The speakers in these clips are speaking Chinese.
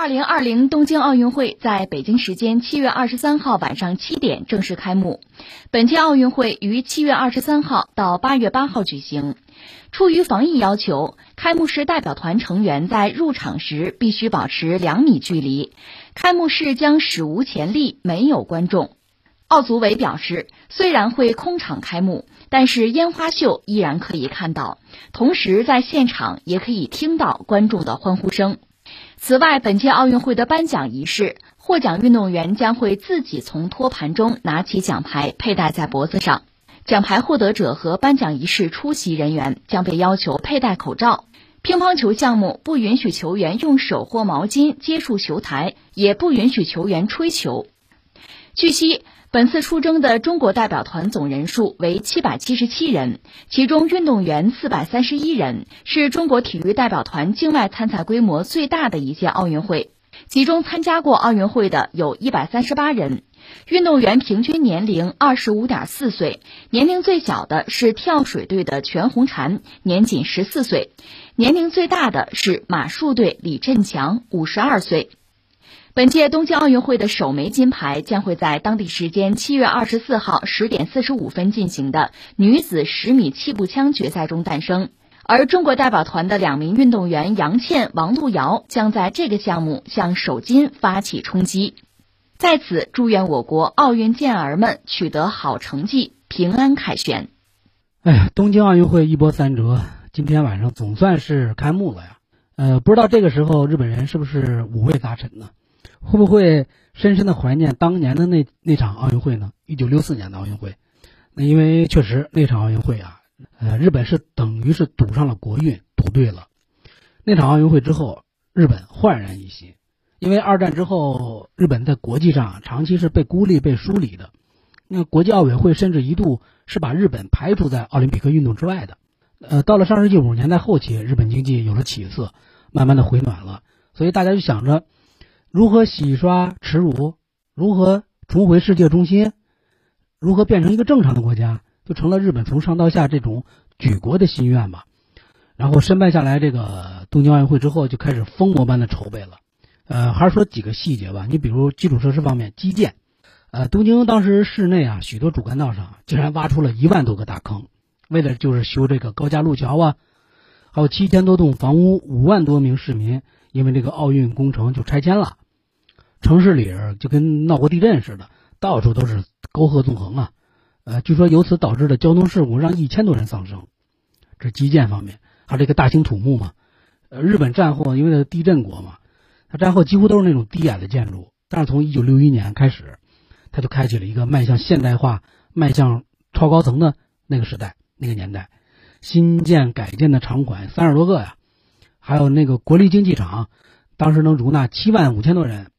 二零二零东京奥运会在北京时间七月二十三号晚上七点正式开幕。本届奥运会于七月二十三号到八月八号举行。出于防疫要求，开幕式代表团成员在入场时必须保持两米距离。开幕式将史无前例没有观众。奥组委表示，虽然会空场开幕，但是烟花秀依然可以看到，同时在现场也可以听到观众的欢呼声。此外，本届奥运会的颁奖仪式，获奖运动员将会自己从托盘中拿起奖牌，佩戴在脖子上。奖牌获得者和颁奖仪式出席人员将被要求佩戴口罩。乒乓球项目不允许球员用手或毛巾接触球台，也不允许球员吹球。据悉。本次出征的中国代表团总人数为七百七十七人，其中运动员四百三十一人，是中国体育代表团境外参赛规模最大的一届奥运会。其中参加过奥运会的有一百三十八人，运动员平均年龄二十五点四岁，年龄最小的是跳水队的全红婵，年仅十四岁，年龄最大的是马术队李振强，五十二岁。本届东京奥运会的首枚金牌将会在当地时间七月二十四号十点四十五分进行的女子十米气步枪决赛中诞生，而中国代表团的两名运动员杨倩、王璐瑶将在这个项目向首金发起冲击。在此，祝愿我国奥运健儿们取得好成绩，平安凯旋。哎呀，东京奥运会一波三折，今天晚上总算是开幕了呀。呃，不知道这个时候日本人是不是五味杂陈呢？会不会深深的怀念当年的那那场奥运会呢？一九六四年的奥运会，那因为确实那场奥运会啊，呃，日本是等于是赌上了国运，赌对了。那场奥运会之后，日本焕然一新，因为二战之后，日本在国际上长期是被孤立、被疏离的。那国际奥委会甚至一度是把日本排除在奥林匹克运动之外的。呃，到了上世纪五十年代后期，日本经济有了起色，慢慢的回暖了，所以大家就想着。如何洗刷耻辱？如何重回世界中心？如何变成一个正常的国家？就成了日本从上到下这种举国的心愿吧。然后申办下来这个东京奥运会之后，就开始疯魔般的筹备了。呃，还是说几个细节吧。你比如基础设施方面，基建。呃，东京当时市内啊，许多主干道上竟然挖出了一万多个大坑，为了就是修这个高架路桥啊。还有七千多栋房屋，五万多名市民因为这个奥运工程就拆迁了。城市里就跟闹过地震似的，到处都是沟壑纵横啊，呃，据说由此导致的交通事故让一千多人丧生。这基建方面，还有这个大兴土木嘛。呃，日本战后因为地震国嘛，它战后几乎都是那种低矮的建筑。但是从一九六一年开始，它就开启了一个迈向现代化、迈向超高层的那个时代、那个年代。新建改建的场馆三十多个呀，还有那个国立竞技场，当时能容纳七万五千多人。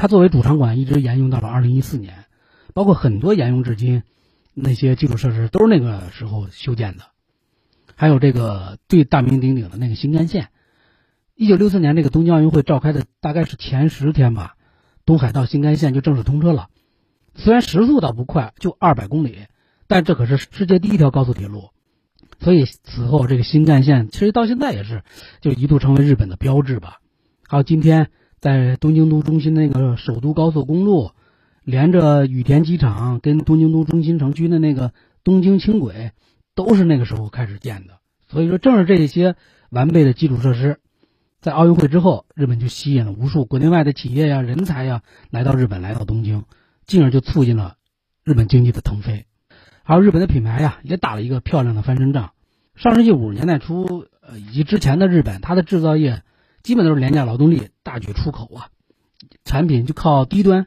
它作为主场馆一直沿用到了二零一四年，包括很多沿用至今，那些基础设施都是那个时候修建的，还有这个最大名鼎鼎的那个新干线，一九六四年这个东京奥运会召开的大概是前十天吧，东海道新干线就正式通车了，虽然时速倒不快，就二百公里，但这可是世界第一条高速铁路，所以此后这个新干线其实到现在也是，就一度成为日本的标志吧，还有今天。在东京都中心那个首都高速公路，连着羽田机场跟东京都中心城区的那个东京轻轨，都是那个时候开始建的。所以说，正是这些完备的基础设施，在奥运会之后，日本就吸引了无数国内外的企业呀、人才呀来到日本，来到东京，进而就促进了日本经济的腾飞。还有日本的品牌呀，也打了一个漂亮的翻身仗。上世纪五十年代初，呃，以及之前的日本，它的制造业。基本都是廉价劳动力，大举出口啊，产品就靠低端、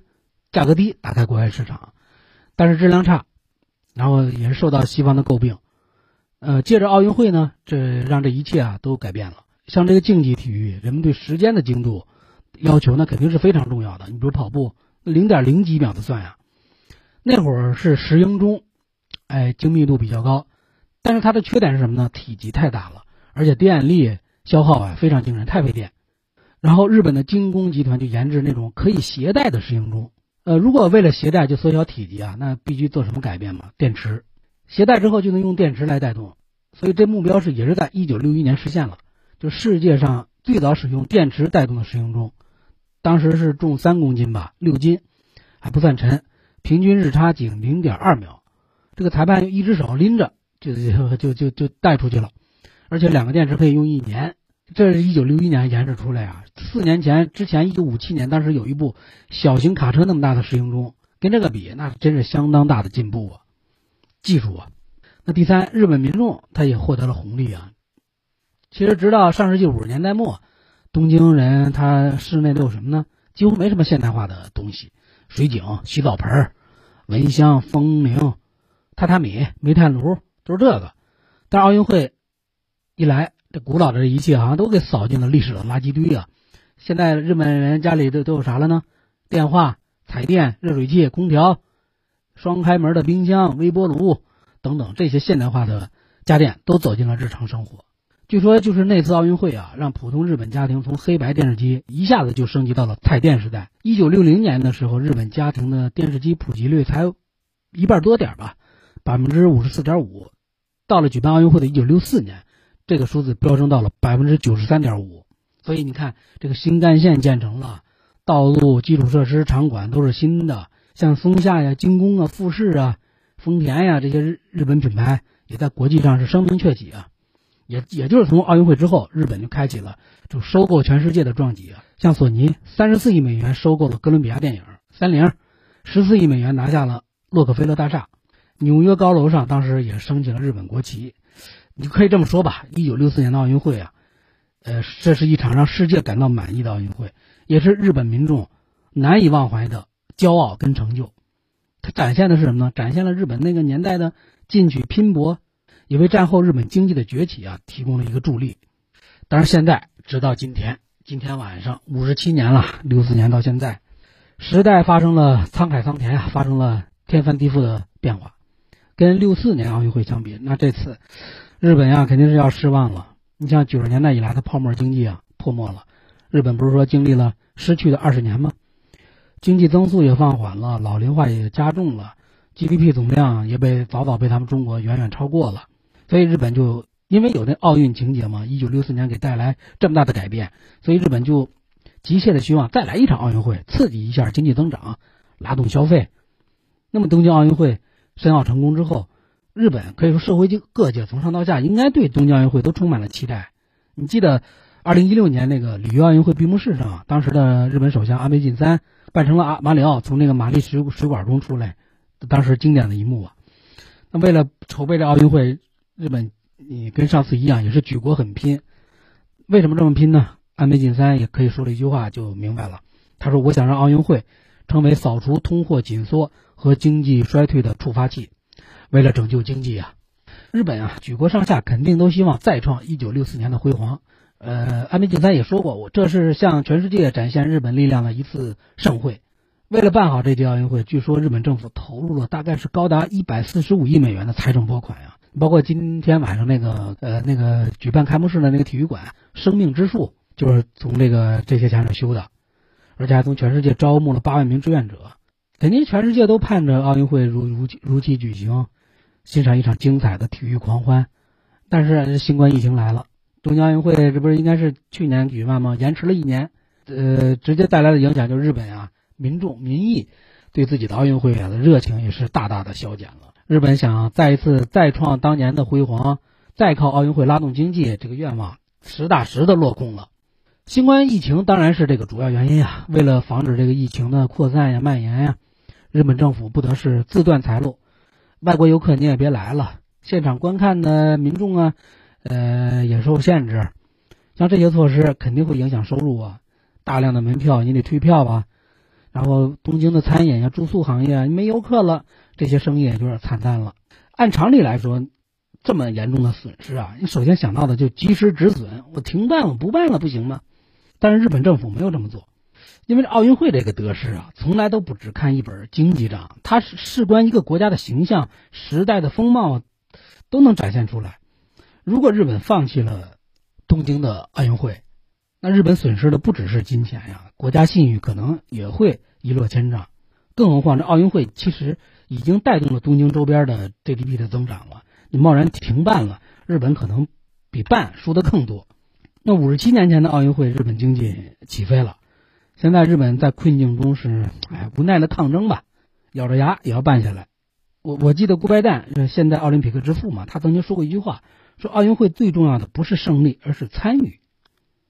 价格低打开国外市场，但是质量差，然后也是受到西方的诟病。呃，借着奥运会呢，这让这一切啊都改变了。像这个竞技体育，人们对时间的精度要求那肯定是非常重要的。你比如跑步，零点零几秒的算呀，那会儿是十英钟，哎，精密度比较高，但是它的缺点是什么呢？体积太大了，而且电力。消耗啊非常惊人，太费电。然后日本的精工集团就研制那种可以携带的石英钟。呃，如果为了携带就缩小体积啊，那必须做什么改变嘛？电池，携带之后就能用电池来带动。所以这目标是也是在一九六一年实现了，就世界上最早使用电池带动的石英钟，当时是重三公斤吧，六斤，还不算沉，平均日差仅零点二秒。这个裁判用一只手拎着，就就就就就带出去了，而且两个电池可以用一年。这是一九六一年研制出来啊，四年前之前一九五七年当时有一部小型卡车那么大的实行中，跟这个比，那真是相当大的进步啊，技术啊。那第三，日本民众他也获得了红利啊。其实直到上世纪五十年代末，东京人他室内都有什么呢？几乎没什么现代化的东西，水井、洗澡盆、蚊香、风铃、榻榻米、煤炭炉都是这个。但奥运会一来，这古老的这一切好像都给扫进了历史的垃圾堆啊！现在日本人家里都都有啥了呢？电话、彩电、热水器、空调、双开门的冰箱、微波炉等等这些现代化的家电都走进了日常生活。据说就是那次奥运会啊，让普通日本家庭从黑白电视机一下子就升级到了彩电时代。一九六零年的时候，日本家庭的电视机普及率才一半多点吧，百分之五十四点五。到了举办奥运会的一九六四年。这个数字飙升到了百分之九十三点五，所以你看，这个新干线建成了，道路基础设施、场馆都是新的，像松下呀、精工啊、富士啊、丰田呀这些日日本品牌也在国际上是声名鹊起啊。也也就是从奥运会之后，日本就开启了就收购全世界的壮举啊。像索尼三十四亿美元收购了哥伦比亚电影，三菱十四亿美元拿下了洛克菲勒大厦，纽约高楼上当时也升起了日本国旗。你可以这么说吧，一九六四年的奥运会啊，呃，这是一场让世界感到满意的奥运会，也是日本民众难以忘怀的骄傲跟成就。它展现的是什么呢？展现了日本那个年代的进取拼搏，也为战后日本经济的崛起啊提供了一个助力。当然，现在直到今天，今天晚上五十七年了，六四年到现在，时代发生了沧海桑田啊，发生了天翻地覆的变化。跟六四年奥运会相比，那这次。日本呀，肯定是要失望了。你像九十年代以来的泡沫经济啊，破没了。日本不是说经历了失去的二十年吗？经济增速也放缓了，老龄化也加重了，GDP 总量也被早早被他们中国远远超过了。所以日本就因为有那奥运情节嘛，一九六四年给带来这么大的改变，所以日本就急切的希望再来一场奥运会，刺激一下经济增长，拉动消费。那么东京奥运会申奥成功之后。日本可以说社会各界从上到下应该对东京奥运会都充满了期待。你记得，二零一六年那个里约奥运会闭幕式上，当时的日本首相安倍晋三扮成了阿马里奥从那个玛丽水水管中出来，当时经典的一幕啊。那为了筹备这奥运会，日本你跟上次一样也是举国很拼。为什么这么拼呢？安倍晋三也可以说了一句话就明白了。他说：“我想让奥运会成为扫除通货紧缩和经济衰退的触发器。”为了拯救经济啊，日本啊，举国上下肯定都希望再创一九六四年的辉煌。呃，安倍晋三也说过，我这是向全世界展现日本力量的一次盛会。为了办好这届奥运会，据说日本政府投入了大概是高达一百四十五亿美元的财政拨款呀。包括今天晚上那个呃那个举办开幕式的那个体育馆，生命之树就是从这个这些钱里修的，而且还从全世界招募了八万名志愿者，肯定全世界都盼着奥运会如如期如期举行。欣赏一场精彩的体育狂欢，但是新冠疫情来了，东京奥运会这不是应该是去年举办吗？延迟了一年，呃，直接带来的影响就是日本啊，民众民意对自己的奥运会啊的热情也是大大的消减了。日本想再一次再创当年的辉煌，再靠奥运会拉动经济，这个愿望实打实的落空了。新冠疫情当然是这个主要原因呀。为了防止这个疫情的扩散呀、蔓延呀，日本政府不得是自断财路。外国游客你也别来了，现场观看的民众啊，呃也受限制，像这些措施肯定会影响收入啊，大量的门票你得退票吧，然后东京的餐饮呀、住宿行业没游客了，这些生意也就有点惨淡了。按常理来说，这么严重的损失啊，你首先想到的就及时止损，我停办我不办了不行吗？但是日本政府没有这么做。因为奥运会这个得失啊，从来都不只看一本经济账，它是事关一个国家的形象、时代的风貌，都能展现出来。如果日本放弃了东京的奥运会，那日本损失的不只是金钱呀，国家信誉可能也会一落千丈。更何况这奥运会其实已经带动了东京周边的 GDP 的增长了，你贸然停办了，日本可能比办输的更多。那五十七年前的奥运会，日本经济起飞了。现在日本在困境中是哎无奈的抗争吧，咬着牙也要办下来。我我记得顾拜旦是现代奥林匹克之父嘛，他曾经说过一句话，说奥运会最重要的不是胜利，而是参与。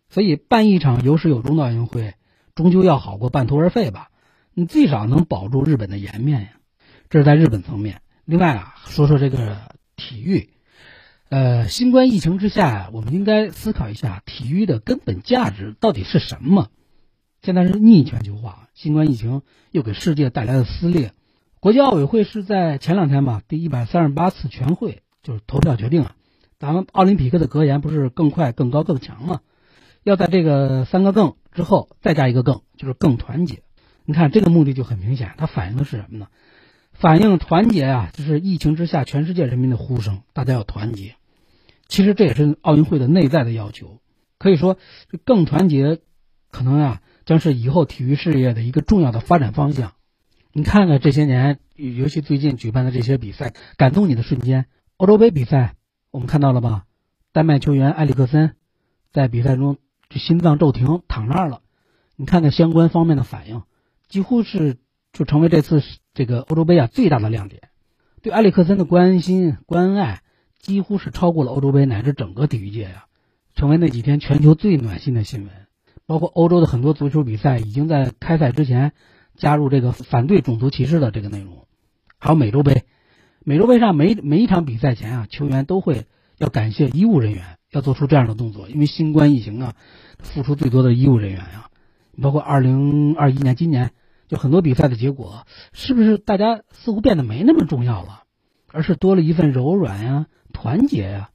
所以办一场有始有终的奥运会，终究要好过半途而废吧。你最少能保住日本的颜面呀。这是在日本层面。另外啊，说说这个体育，呃，新冠疫情之下，我们应该思考一下体育的根本价值到底是什么。现在是逆全球化，新冠疫情又给世界带来了撕裂。国际奥委会是在前两天吧，第一百三十八次全会就是投票决定啊，咱们奥林匹克的格言不是更快、更高、更强吗？要在这个三个更之后再加一个更，就是更团结。你看这个目的就很明显，它反映的是什么呢？反映团结啊，就是疫情之下全世界人民的呼声，大家要团结。其实这也是奥运会的内在的要求，可以说更团结，可能啊将是以后体育事业的一个重要的发展方向。你看看这些年，尤其最近举办的这些比赛，感动你的瞬间。欧洲杯比赛，我们看到了吧？丹麦球员埃里克森在比赛中就心脏骤停，躺那儿了。你看看相关方面的反应，几乎是就成为这次这个欧洲杯啊最大的亮点。对埃里克森的关心关爱，几乎是超过了欧洲杯乃至整个体育界呀，成为那几天全球最暖心的新闻。包括欧洲的很多足球比赛，已经在开赛之前。加入这个反对种族歧视的这个内容，还有美洲杯，美洲杯上每每一场比赛前啊，球员都会要感谢医务人员，要做出这样的动作，因为新冠疫情啊，付出最多的医务人员呀，包括二零二一年今年，就很多比赛的结果，是不是大家似乎变得没那么重要了，而是多了一份柔软呀、团结呀？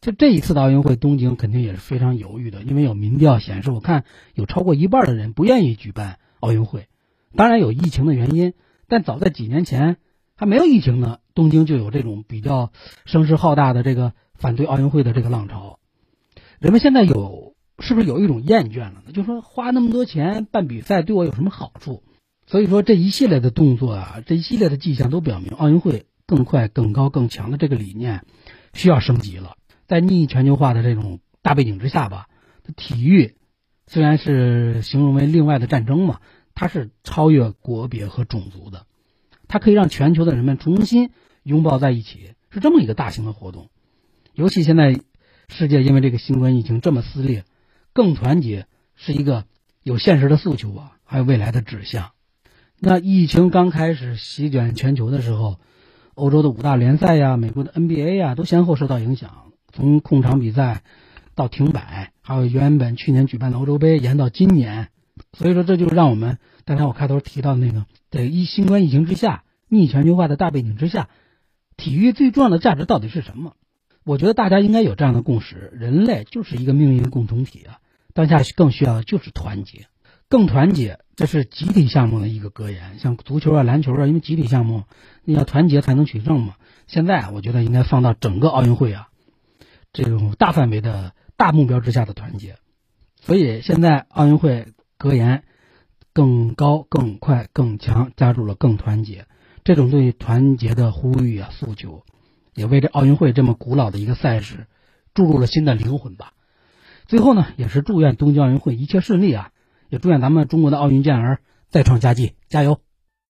就这一次的奥运会，东京肯定也是非常犹豫的，因为有民调显示，我看有超过一半的人不愿意举办奥运会。当然有疫情的原因，但早在几年前还没有疫情呢，东京就有这种比较声势浩大的这个反对奥运会的这个浪潮。人们现在有是不是有一种厌倦了呢？就说花那么多钱办比赛对我有什么好处？所以说这一系列的动作啊，这一系列的迹象都表明，奥运会更快、更高、更强的这个理念需要升级了。在逆全球化的这种大背景之下吧，体育虽然是形容为另外的战争嘛。它是超越国别和种族的，它可以让全球的人们重新拥抱在一起，是这么一个大型的活动。尤其现在世界因为这个新冠疫情这么撕裂，更团结是一个有现实的诉求啊，还有未来的指向。那疫情刚开始席卷全球的时候，欧洲的五大联赛呀、美国的 NBA 呀都先后受到影响，从控场比赛到停摆，还有原本去年举办的欧洲杯延到今年。所以说，这就让我们刚才我开头提到的那个，在一新冠疫情之下、逆全球化的大背景之下，体育最重要的价值到底是什么？我觉得大家应该有这样的共识：人类就是一个命运共同体啊！当下更需要的就是团结，更团结，这是集体项目的一个格言。像足球啊、篮球啊，因为集体项目，你要团结才能取胜嘛。现在我觉得应该放到整个奥运会啊，这种大范围的大目标之下的团结。所以现在奥运会。格言更高、更快、更强，加入了更团结。这种对团结的呼吁啊、诉求，也为这奥运会这么古老的一个赛事注入了新的灵魂吧。最后呢，也是祝愿东京奥运会一切顺利啊！也祝愿咱们中国的奥运健儿再创佳绩，加油！